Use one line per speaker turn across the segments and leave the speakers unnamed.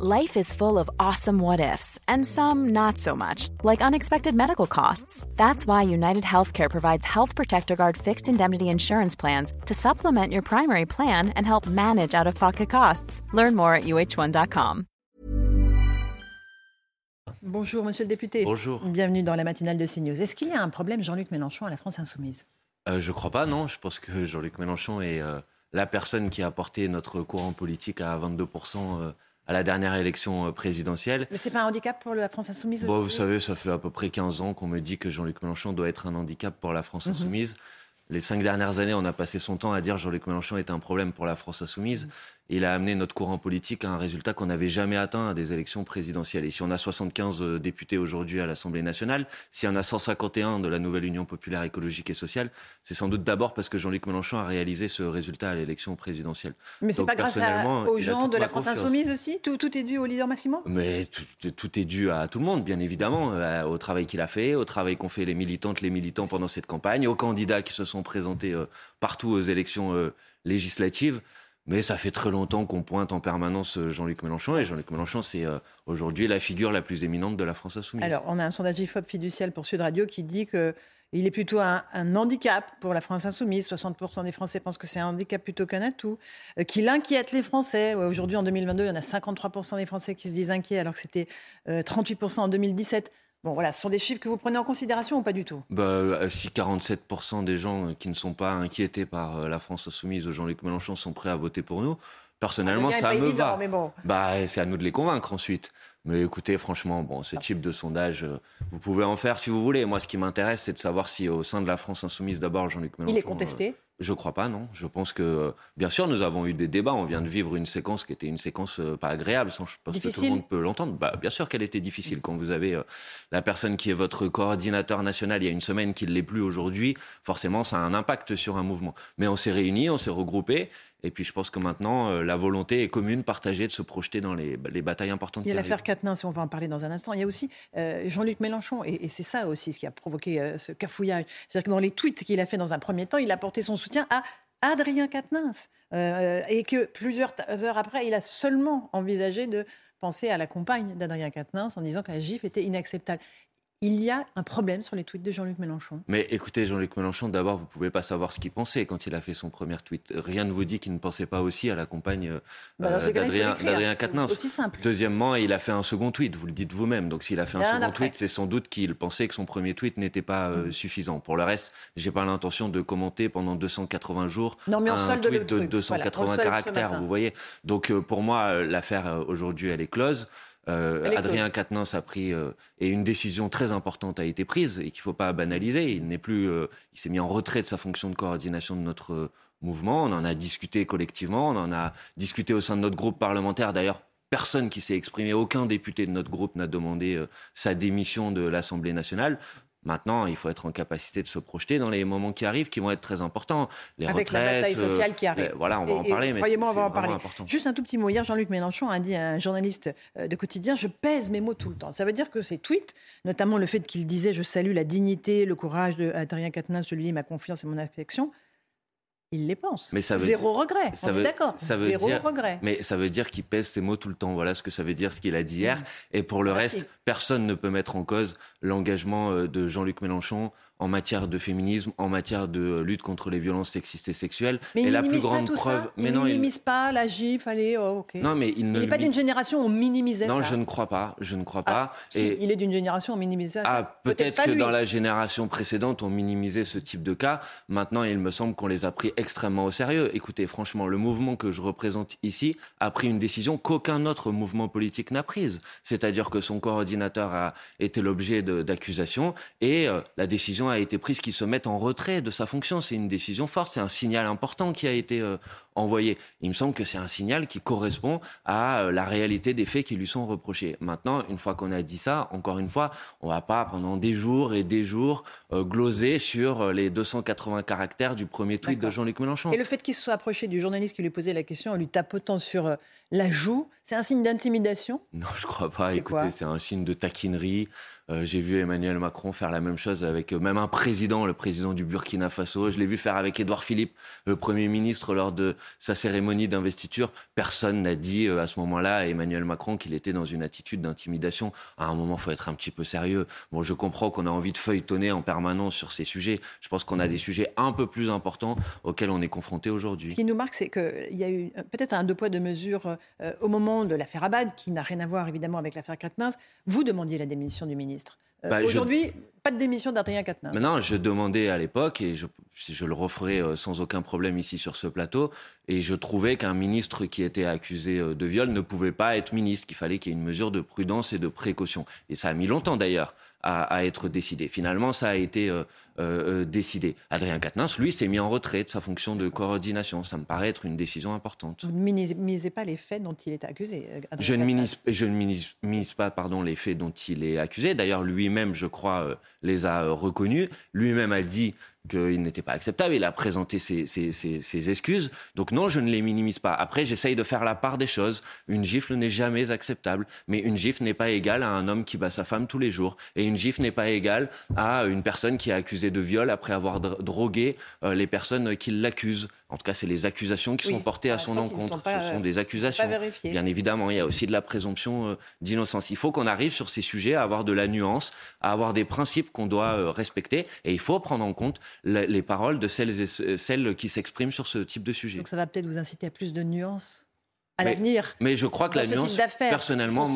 Life is full of awesome what ifs, and some not so much, like unexpected medical costs. That's why United Healthcare provides Health Protector Guard fixed indemnity insurance plans to supplement your primary plan and help manage out of pocket costs. Learn more at uh1.com.
Bonjour, monsieur le député.
Bonjour.
Bienvenue dans la matinale de CNews. Est-ce qu'il y a un problème, Jean-Luc Mélenchon, à la France Insoumise
euh, Je crois pas, non. Je pense que Jean-Luc Mélenchon est euh, la personne qui a porté notre courant politique à 22% euh, à la dernière élection euh, présidentielle.
Mais c'est pas un handicap pour la France insoumise
Bon, vous savez, ça fait à peu près 15 ans qu'on me dit que Jean-Luc Mélenchon doit être un handicap pour la France mhm. insoumise. Les cinq dernières années, on a passé son temps à dire Jean-Luc Mélenchon est un problème pour la France insoumise. Il a amené notre courant politique à un résultat qu'on n'avait jamais atteint à des élections présidentielles. Et si on a 75 euh, députés aujourd'hui à l'Assemblée nationale, s'il y en a 151 de la nouvelle Union populaire écologique et sociale, c'est sans doute d'abord parce que Jean-Luc Mélenchon a réalisé ce résultat à l'élection présidentielle.
Mais c'est pas grâce aux gens de la France insoumise aussi? Tout, tout, est dû au leader Massimo?
Mais tout, tout, est dû à tout le monde, bien évidemment, euh, au travail qu'il a fait, au travail qu'ont fait les militantes, les militants pendant cette campagne, aux candidats qui se sont présentés euh, partout aux élections législatives. Mais ça fait très longtemps qu'on pointe en permanence euh, Jean-Luc Mélenchon. Et Jean-Luc Mélenchon, c'est euh, aujourd'hui la figure la plus éminente de la France insoumise.
Alors, on a un sondage IFOP fiducial pour Sud Radio qui dit que il est plutôt un, handicap pour la France insoumise. 60% des Français pensent que c'est un handicap plutôt qu'un atout. Euh, qu'il inquiète les Français. Aujourd'hui, en 2022, il y en a 53% des Français qui se disent inquiets, alors que c'était 38% en 2017. Bon, voilà, ce sont des chiffres que vous prenez en considération ou pas du tout?
Bah, euh, Si 47% des gens qui ne sont pas inquiétés par euh, la France insoumise ou Jean-Luc Mélenchon sont prêts à voter pour nous, personnellement, ça me va. bah, c'est à nous de les convaincre ensuite. Mais écoutez, franchement, bon, ce type de sondage, euh, vous pouvez en faire si vous voulez. Moi, ce qui m'intéresse, c'est de savoir si au sein de la France insoumise, d'abord, Jean-Luc Mélenchon...
Il est contesté?
je crois pas, non. Je pense que, bien sûr, nous avons eu des débats. On vient de vivre une séquence qui était une séquence euh, pas agréable. Sans, je pense que tout le monde peut l'entendre. Bah, bien sûr qu'elle était difficile. Quand vous avez euh, la personne qui est votre coordinateur national il y a une semaine qui ne l'est plus aujourd'hui, forcément, ça a un impact sur un mouvement. Mais on s'est réunis, on s'est regroupés. Et puis je pense que maintenant, euh, la volonté est commune, partagée de se projeter dans les, batailles importantes.
Il y a Quatennin, si on va en parler dans un instant. Il y a aussi Jean-Luc Mélenchon, et, c'est ça aussi ce qui a provoqué ce cafouillage. C'est-à-dire que dans les tweets qu'il a fait dans un premier temps, il a porté son soutien à Adrien Quatennens. Euh, et que plusieurs heures après, il a seulement envisagé de penser à la compagne d'Adrien Quatennens en disant que la gifle était inacceptable il y a un problème sur les tweets de Jean-Luc Mélenchon.
Mais écoutez, Jean-Luc Mélenchon, d'abord, vous ne pouvez pas savoir ce qu'il pensait quand il a fait son premier tweet. Rien ne vous dit qu'il ne pensait pas aussi à la campagne euh, bah, euh, d'Adrien Quatennens.
Aussi simple.
Deuxièmement, il a fait un second tweet, vous le dites vous-même. Donc s'il a fait un second tweet, c'est sans doute qu'il pensait que son premier tweet n'était pas euh, mm. suffisant. Pour le reste, j'ai pas l'intention de commenter pendant 280 jours
non, mais
un tweet de, 280 caractères, vous voyez. Donc pour moi, l'affaire aujourd'hui, elle est close. Euh, Adrien Quatennens a pris euh, et une décision très importante a été prise et qu'il ne faut pas banaliser. Il n'est plus, euh, il s'est mis en retrait de sa fonction de coordination de notre mouvement. On en a discuté collectivement, on en a discuté au sein de notre groupe parlementaire. D'ailleurs, personne qui s'est exprimé, aucun député de notre groupe n'a demandé sa démission de l'Assemblée nationale. Maintenant, il faut être en capacité de se projeter dans les moments qui arrivent, qui vont être très importants.
Les Avec la bataille sociale qui arrive.
voilà, on va en parler, mais c'est vraiment
Important. Juste un tout petit mot. Hier, Jean-Luc Mélenchon a dit à un journaliste euh, de quotidien Je pèse mes mots tout le temps. Ça veut dire que ses tweets, notamment le fait qu'il disait Je salue la dignité, le courage d'Adrien Quatennens, je lui dis ma confiance et mon affection, il les pense. Mais ça veut Zéro regret. Ça on est d'accord. Zéro regret.
Mais ça veut dire qu'il pèse ses mots tout le temps. Voilà ce que ça veut dire, ce qu'il a dit hier. Mmh. Et pour le reste, personne ne peut mettre en cause l'engagement euh, de Jean-Luc Mélenchon en matière de féminisme, en matière de lutte contre les violences sexistes et sexuelles.
Mais
et
la plus grande preuve, mais il non, minimise pas la gifle, allez, oh, ok.
Non, mais il n'est
pas d'une génération où on minimisait
ça. Non, je ne crois pas, je ne crois
ah,
pas.
et... il est d'une génération où on minimisait ça.
Ah, peut-être que dans la génération précédente, on minimisait ce type de cas. Maintenant, il me semble qu'on les a pris extrêmement au sérieux. Écoutez, franchement, le mouvement que je représente ici a pris une décision qu'aucun autre mouvement politique n'a prise. C'est-à-dire que son coordinateur a été l'objet d'accusations et euh, la décision a été prise qui se mettre en retrait de sa fonction. C'est une décision forte, c'est un signal important qui a été euh, envoyé. Il me semble que c'est un signal qui correspond à euh, la réalité des faits qui lui sont reprochés. Maintenant, une fois qu'on a dit ça, encore une fois, on va pas pendant des jours et des jours euh, gloser sur les 280 caractères du premier tweet de Jean-Luc Mélenchon.
Et le fait qu'il se soit approché du journaliste qui lui posait la question en lui tapotant sur la joue, c'est un signe d'intimidation?
Non, je crois pas. Écoutez, c'est un signe de taquinerie. Euh, j'ai vu Emmanuel Macron faire la même chose avec euh, même un président, le président du Burkina Faso. Je l'ai vu faire avec Édouard Philippe, le Premier ministre, lors de sa cérémonie d'investiture. Personne n'a dit euh, à ce moment-là à Emmanuel Macron qu'il était dans une attitude d'intimidation. À un moment, il faut être un petit peu sérieux. Bon, je comprends qu'on a envie de feuilletonner en permanence sur ces sujets. Je pense qu'on a des sujets un peu plus importants auxquels on est confronté aujourd'hui.
Ce qui nous marque, c'est qu'il y a eu peut-être un deux poids, deux mesures au moment de l'affaire Abad, qui n'a rien à voir évidemment avec l'affaire Quatennens. Vous demandiez la démission du ministre. Euh, bah, aujourd'hui, pas de démission d'Adrien Quatennens.
Non, je demandais à l'époque, et je, je le referai euh, sans aucun problème ici sur ce plateau, et je trouvais qu'un ministre qui était accusé euh, de viol ne pouvait pas être ministre, qu'il fallait qu'il y ait une mesure de prudence et de précaution. Et ça a mis longtemps d'ailleurs à, être décidé. Finalement, ça a été euh, euh, décidé. Adrien Quatennens, lui, s'est mis en retrait de sa fonction de coordination. Ça me paraît être une décision importante.
Vous ne minimisez pas les faits dont il est accusé
Je ne, minimise, je ne minimise, pas pardon, les faits dont il est accusé. D'ailleurs, lui-même, je crois, les a reconnus. Lui-même a dit qu'il n'était pas acceptable. Il a présenté ses, ses, excuses. Donc non, je ne les minimise pas. Après, j'essaye de faire la part des choses. Une gifle n'est jamais acceptable, mais une gifle n'est pas égale à un homme qui bat sa femme tous les jours. Et une gifle n'est pas égale à une personne qui est accusée de viol après avoir drogué euh, les personnes qui l'accusent. En tout cas, c'est les accusations qui sont portées à son encontre. Ce sont des accusations. Bien évidemment, il y a aussi de la présomption euh, d'innocence. Il faut qu'on arrive sur ces sujets à avoir de la nuance, à avoir des principes qu'on doit euh, respecter, et il faut prendre en compte les paroles de celles, et celles qui s'expriment sur ce type de sujet.
Donc ça va peut-être vous inciter à plus de nuance à l'avenir.
Mais je crois que la nuance, personnellement,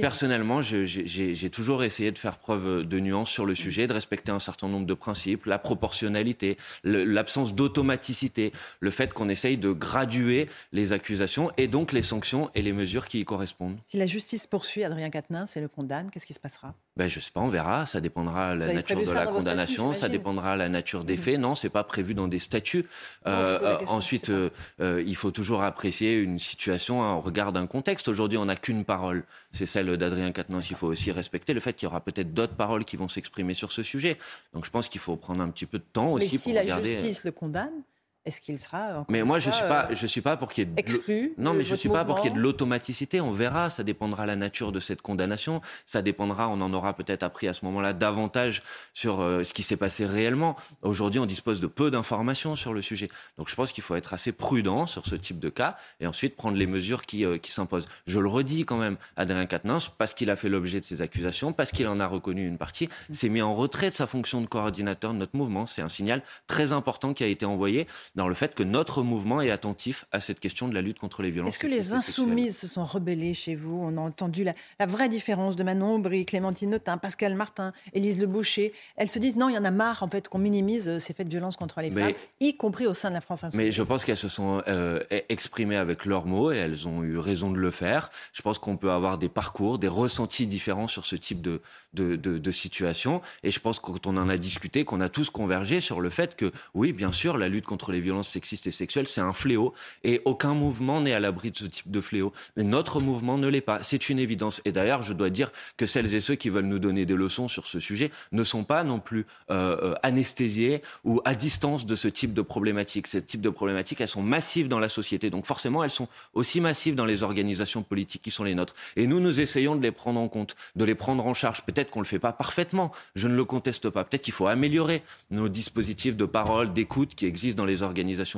personnellement, j'ai toujours essayé de faire preuve de nuance sur le sujet, de respecter un certain nombre de principes, la proportionnalité, l'absence d'automaticité, le fait qu'on essaye de graduer les accusations et donc les sanctions et les mesures qui y correspondent.
Si la justice poursuit Adrien Quatennens et le condamne, qu'est-ce qui se passera?
Ben, Je ne sais pas, on verra. Ça dépendra de la nature de la condamnation, ça dépendra de la nature des faits. Non, ce n'est pas prévu dans des statuts. Euh, euh, ensuite, euh, il faut toujours apprécier une situation Hein, on regarde un contexte. Aujourd'hui, on n'a qu'une parole, c'est celle d'Adrien Quatennens. Il faut aussi respecter le fait qu'il y aura peut-être d'autres paroles qui vont s'exprimer sur ce sujet. Donc je pense qu'il faut prendre un petit peu de temps aussi
Mais
si
la justice le condamne, est-ce qu'il sera
Mais moi, je ne suis pas, je suis pas pour qu'il y ait de
exclu
Non, mais je suis pas pour qu'il y ait de l'automaticité. On verra. Ça dépendra de la nature de cette condamnation. Ça dépendra. On en aura peut-être appris à ce moment-là davantage sur euh, ce qui s'est passé réellement. Aujourd'hui, on dispose de peu d'informations sur le sujet. Donc, je pense qu'il faut être assez prudent sur ce type de cas et ensuite prendre les mesures qui, euh, qui s'imposent. Je le redis quand même, Adrien Quatennens, parce qu'il a fait l'objet de ces accusations, parce qu'il en a reconnu une partie, s'est mis en retrait de sa fonction de coordinateur de notre mouvement. C'est un signal très important qui a été envoyé dans le fait que notre mouvement est attentif à cette question de la lutte contre les violences.
Est-ce que les insoumises se sont rebellées chez vous? On a entendu la, vraie différence de Manon Aubry, Clémentine Autain, Pascal Martin, Élise Le Boucher. Elles se disent non, il y en a marre en fait qu'on minimise euh, ces faits de violence contre les femmes, y compris au sein de la France insoumise.
Mais je pense qu'elles se sont euh, e-, exprimées avec leurs mots et elles ont eu raison de le faire. Je pense qu'on peut avoir des parcours, des ressentis différents sur ce type de, de, de, de situation. Et je pense que quand on en a discuté, qu'on a tous convergé sur le fait que oui, bien sûr, la lutte contre les violences sexiste et sexuelle, c'est un fléau. Et aucun mouvement n'est à l'abri de ce type de fléau. Notre mouvement ne l'est pas. C'est une évidence. Et d'ailleurs, je dois dire que celles et ceux qui veulent nous donner des leçons sur ce sujet ne sont pas non plus euh, euh anesthésiés ou à distance de ce type de problématiques. Ce type de problématiques, elles sont massives dans la société. Donc forcément, elles sont aussi massives dans les organisations politiques qui sont les nôtres. Et nous, nous essayons de les prendre en compte, de les prendre en charge. Peut-être qu'on ne le fait pas parfaitement. Je ne le conteste pas. Peut-être qu'il faut améliorer nos dispositifs de parole, d'écoute qui existent dans les organisations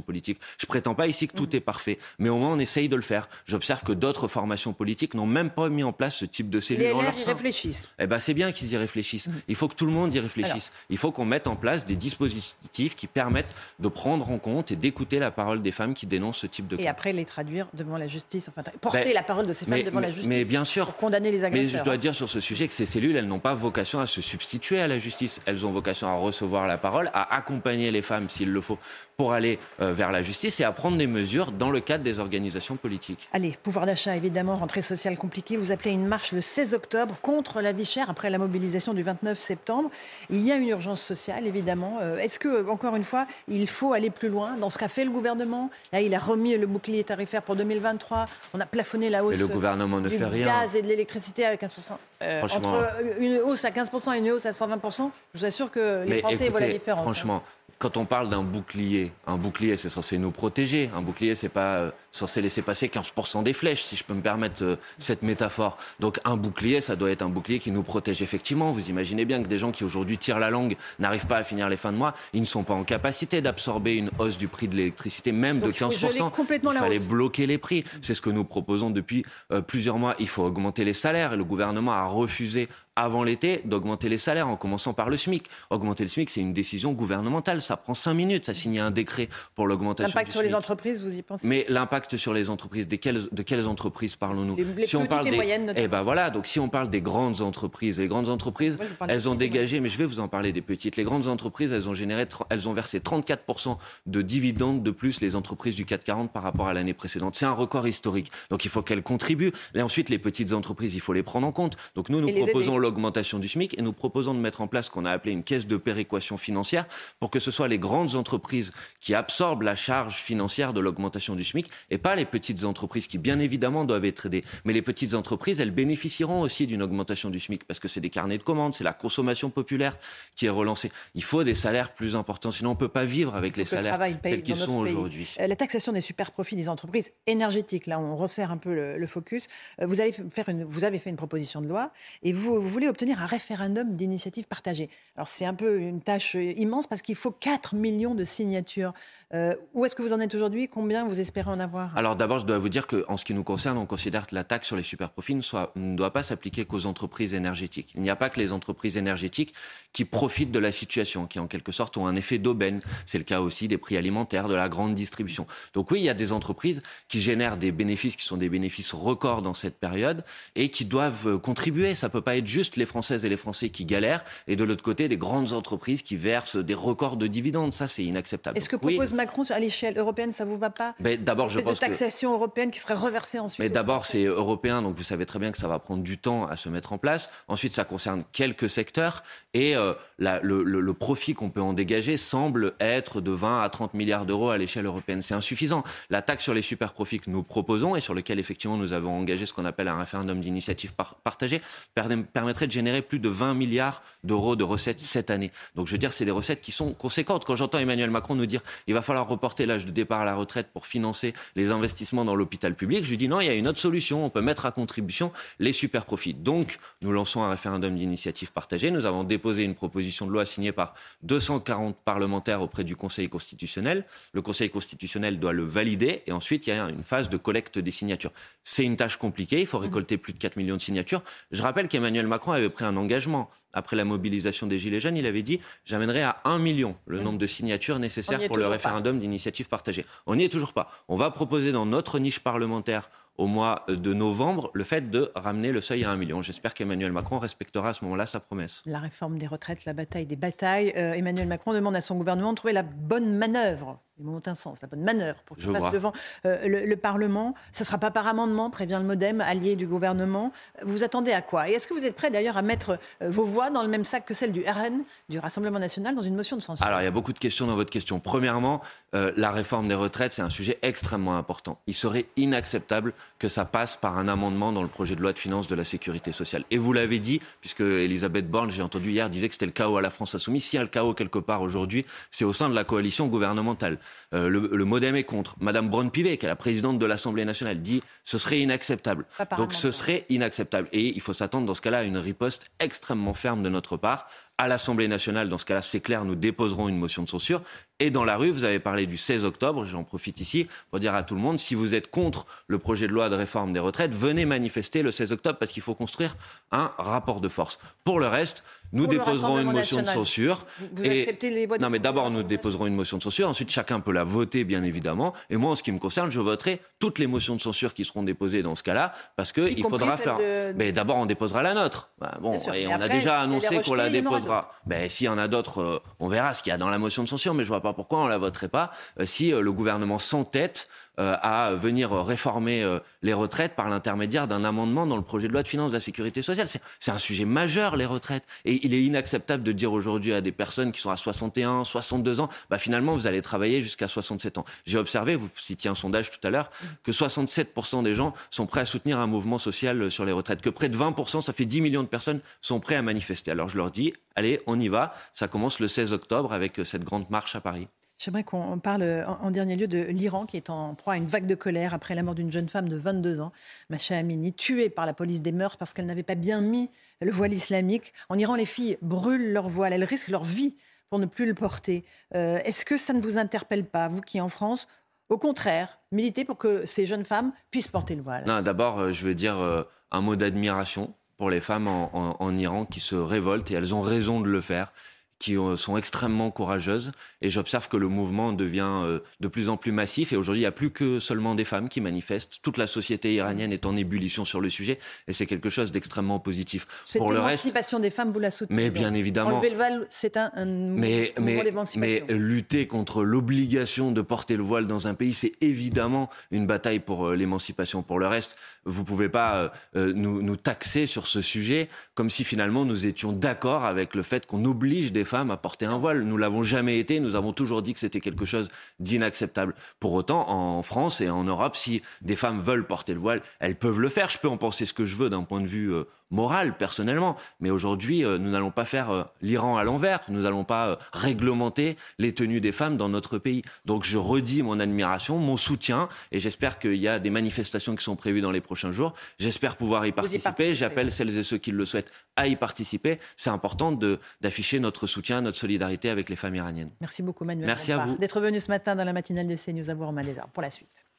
politique. Je prétends pas ici que tout est parfait, mais au moins on essaye de le faire. J'observe que d'autres formations politiques n'ont même pas mis en place ce type de cellules. Les
LR y réfléchissent.
Eh ben c'est bien qu'ils y réfléchissent. Mm. Il faut que tout le monde y réfléchisse. Il faut qu'on mette en place des dispositifs qui permettent de prendre en compte et d'écouter la parole des femmes qui dénoncent ce type de
cas. Et après les traduire devant la justice, enfin porter ben, la parole de ces femmes devant la justice.
Mais bien sûr.
Pour condamner les agresseurs.
Mais je dois dire sur ce sujet que ces cellules, elles n'ont pas vocation à se substituer à la justice. Elles ont vocation à recevoir la parole, à accompagner les femmes s'il le faut pour aller euh, vers la justice et à prendre des mesures dans le cadre des organisations politiques.
Allez, pouvoir d'achat, évidemment, rentrée sociale compliquée. Vous appelez une marche le 16 octobre contre la vie chère après la mobilisation du 29 septembre. Il y a une urgence sociale, évidemment. Euh, est-ce que, encore une fois, il faut aller plus loin dans ce qu'a fait le gouvernement? Là, il a remis le bouclier tarifaire pour 2023. On a plafonné la hausse
le gouvernement ne
du
fait rien.
gaz et de l'électricité à 15%. Euh, entre une hausse à 15% et une hausse à 120%, je vous assure que les Français voient la différence.
Franchement, quand on parle d'un bouclier, un bouclier, c'est censé nous protéger. Un bouclier, c'est pas euh, censé laisser passer 15% des flèches, si je peux me permettre euh, cette métaphore. Donc un bouclier, ça doit être un bouclier qui nous protège effectivement. Vous imaginez bien que des gens qui aujourd'hui tirent la langue n'arrivent pas à finir les fins de mois, ils ne sont pas en capacité d'absorber une hausse du prix de l'électricité, même de 15%. Il, fallait bloquer les prix. C'est ce que nous proposons depuis euh, plusieurs mois. Il faut augmenter les salaires et le gouvernement a refusé avant l'été d'augmenter les salaires en commençant par le SMIC. Augmenter le SMIC, c'est une décision gouvernementale. Ça prend cinq minutes à signer un décret pour l'augmentation.
L'impact sur les entreprises, vous y pensez?
Mais l'impact sur les entreprises, de quelles, de quelles entreprises parlons-nous?
Si on parle des moyennes,
eh ben voilà. Donc si on parle des grandes entreprises, les grandes entreprises, elles ont dégagé. Mais je vais vous en parler des petites. Les grandes entreprises, elles ont généré, elles ont versé 34 de dividendes de plus les entreprises du 440 par rapport à l'année précédente. C'est un record historique. Donc il faut qu'elles contribuent. Et ensuite, les petites entreprises, il faut les prendre en compte. Donc nous, nous proposons l'augmentation du SMIC et nous proposons de mettre en place ce qu'on a appelé une caisse de péréquation financière pour que ce soit les grandes entreprises qui absorbent la charge financière de l'augmentation du SMIC et pas les petites entreprises qui, bien évidemment, doivent être aidées. Mais les petites entreprises, elles bénéficieront aussi d'une augmentation du SMIC parce que c'est des carnets de commandes, c'est la consommation populaire qui est relancée. Il faut des salaires plus importants, sinon on ne peut pas vivre avec les salaires tels qu'ils sont aujourd'hui.
Euh, la taxation des super profits des entreprises énergétiques, là on resserre un peu le, focus. Euh, vous, allez faire une, vous avez fait une proposition de loi et vous, vous voulez obtenir un référendum d'initiative partagée. Alors c'est un peu une tâche immense parce qu'il faut 4 millions de signatures. Euh, où est-ce que vous en êtes aujourd'hui? Combien vous espérez en avoir?
Alors d'abord, je dois vous dire qu'en ce qui nous concerne, on considère que la taxe sur les superprofits ne, soit, ne doit pas s'appliquer qu'aux entreprises énergétiques. Il n'y a pas que les entreprises énergétiques qui profitent de la situation, qui en quelque sorte ont un effet d'aubaine. C'est le cas aussi des prix alimentaires, de la grande distribution. Donc oui, il y a des entreprises qui génèrent des bénéfices qui sont des bénéfices records dans cette période et qui doivent euh, contribuer. Ça peut pas être juste les Françaises et les Français qui galèrent et de l'autre côté des grandes entreprises qui versent des records de dividendes. Ça, c'est inacceptable.
Est-ce que propose Macron à l'échelle européenne, ça vous va pas
Mais d'abord, je pense
de taxation européenne qui serait reversée ensuite.
Mais d'abord, c'est européen, donc vous savez très bien que ça va prendre du temps à se mettre en place. Ensuite, ça concerne quelques secteurs et euh, le, profit qu'on peut en dégager semble être de 20 à 30 milliards d'euros à l'échelle européenne. C'est insuffisant. La taxe sur les super profits que nous proposons et sur lequel effectivement nous avons engagé ce qu'on appelle un référendum d'initiative partagée permettrait de générer plus de 20 milliards d'euros de recettes cette année. Donc je veux dire, c'est des recettes qui sont conséquentes. Quand j'entends Emmanuel Macron nous dire il va falloir reporter l'âge de départ à la retraite pour financer les investissements dans l'hôpital public, je lui dis non, il y a une autre solution. On peut mettre à contribution les super profits. Donc nous lançons un référendum d'initiative partagée. Nous avons déposé une proposition de loi signée par 240 parlementaires auprès du Conseil constitutionnel. Le Conseil constitutionnel doit le valider et ensuite il y a une phase de collecte des signatures. C'est une tâche compliquée. Il faut récolter plus de 4 millions de signatures. Je rappelle qu'Emmanuel Macron avait pris un engagement après la mobilisation des Gilets jaunes, il avait dit j'amènerai à 1 million le nombre de signatures nécessaires pour le référendum d'initiative partagée. On n'y est toujours pas. On va proposer dans notre niche parlementaire au mois de novembre le fait de ramener le seuil à 1 million. J'espère qu'Emmanuel Macron respectera à ce moment-là sa promesse.
La réforme des retraites, la bataille des batailles. Euh, Emmanuel Macron demande à son gouvernement de trouver la bonne manœuvre ils m'ont un sens, la bonne manœuvre pour qu'il passe devant euh, le, Parlement. Ce ne sera pas par amendement, prévient le Modem, allié du gouvernement. Vous vous attendez à quoi? Et est-ce que vous êtes prêt d'ailleurs à mettre euh, vos voix dans le même sac que celle du RN, du Rassemblement national, dans une motion de censure?
Alors il y a beaucoup de questions dans votre question. Premièrement, euh, la réforme des retraites, c'est un sujet extrêmement important. Il serait inacceptable que ça passe par un amendement dans le projet de loi de finances de la sécurité sociale. Et vous l'avez dit, puisque Elisabeth Borne, j'ai entendu hier, disait que c'était le chaos à la France insoumise. S'il y a le chaos quelque part aujourd'hui, c'est au sein de la coalition gouvernementale. Euh, le, Modem est contre. Madame Braun-Pivet, qui est la présidente de l'Assemblée nationale, dit ce serait inacceptable. Donc ce serait inacceptable. Et il faut s'attendre dans ce cas-là à une riposte extrêmement ferme de notre part. À l'Assemblée nationale, dans ce cas-là, c'est clair, nous déposerons une motion de censure. Et dans la rue, vous avez parlé du 16 octobre, j'en profite ici pour dire à tout le monde, si vous êtes contre le projet de loi de réforme des retraites, venez manifester le 16 octobre parce qu'il faut construire un rapport de force. Pour le reste, nous déposerons une motion de censure.
Vous, acceptez les votes
Non, mais d'abord, nous déposerons une motion de censure. Ensuite, chacun peut la voter, bien évidemment. Et moi, en ce qui me concerne, je voterai toutes les motions de censure qui seront déposées dans ce cas-là, parce qu'il faudra faire. Mais d'abord, on déposera la nôtre. Bah, bon, et, on a déjà annoncé qu'on la déposera. Mais s'il y en a d'autres, euh, on verra ce qu'il y a dans la motion de censure. Mais je vois pas pourquoi on la voterait pas euh, si euh, le gouvernement s'entête à venir réformer euh, les retraites par l'intermédiaire d'un amendement dans le projet de loi de finances de la sécurité sociale. C'est un sujet majeur, les retraites. Et il est inacceptable de dire aujourd'hui à des personnes qui sont à 61, 62 ans, bah finalement, vous allez travailler jusqu'à 67 ans. J'ai observé, vous citiez un sondage tout à l'heure, que 67% des gens sont prêts à soutenir un mouvement social sur les retraites, que près de 20%, ça fait 10 millions de personnes, sont prêts à manifester. Alors je leur dis, allez, on y va. Ça commence le 16 octobre avec cette grande marche à Paris.
J'aimerais qu'on parle en, dernier lieu de l'Iran qui est en proie à une vague de colère après la mort d'une jeune femme de 22 ans, Macha Amini, tuée par la police des mœurs parce qu'elle n'avait pas bien mis le voile islamique. En Iran, les filles brûlent leur voile, elles risquent leur vie pour ne plus le porter. Euh, est-ce que ça ne vous interpelle pas, vous qui en France, au contraire, militez pour que ces jeunes femmes puissent porter le voile?
D'abord, euh, je veux dire euh, un mot d'admiration pour les femmes en, Iran qui se révoltent et elles ont raison de le faire qui sont extrêmement courageuses. Et j'observe que le mouvement devient euh, de plus en plus massif. Et aujourd'hui, il n'y a plus que seulement des femmes qui manifestent. Toute la société iranienne est en ébullition sur le sujet. Et c'est quelque chose d'extrêmement positif.
Cette Pour émancipation des femmes, vous la soutenez
Mais bien évidemment.
Enlever le voile, c'est un, mais, mouvement d'émancipation.
Mais lutter contre l'obligation de porter le voile dans un pays, c'est évidemment une bataille pour euh, l'émancipation. Pour le reste, vous ne pouvez pas euh, nous, nous taxer sur ce sujet comme si finalement nous étions d'accord avec le fait qu'on oblige des femmes à porter un voile. Nous l'avons jamais été. Nous avons toujours dit que c'était quelque chose d'inacceptable. Pour autant, en France et en Europe, si des femmes veulent porter le voile, elles peuvent le faire. Je peux en penser ce que je veux d'un point de vue euh, morale, personnellement. Mais aujourd'hui, euh, nous n'allons pas faire euh, l'Iran à l'envers. Nous n'allons pas euh, réglementer les tenues des femmes dans notre pays. Donc je redis mon admiration, mon soutien, et j'espère qu'il y a des manifestations qui sont prévues dans les prochains jours. J'espère pouvoir y participer. J'appelle celles et ceux qui le souhaitent à y participer. C'est important d'afficher notre soutien, notre solidarité avec les femmes iraniennes.
Merci beaucoup, Manuel.
Merci à vous.
D'être venu ce matin dans la matinale de CNews à Bourg-Malaiser pour la suite.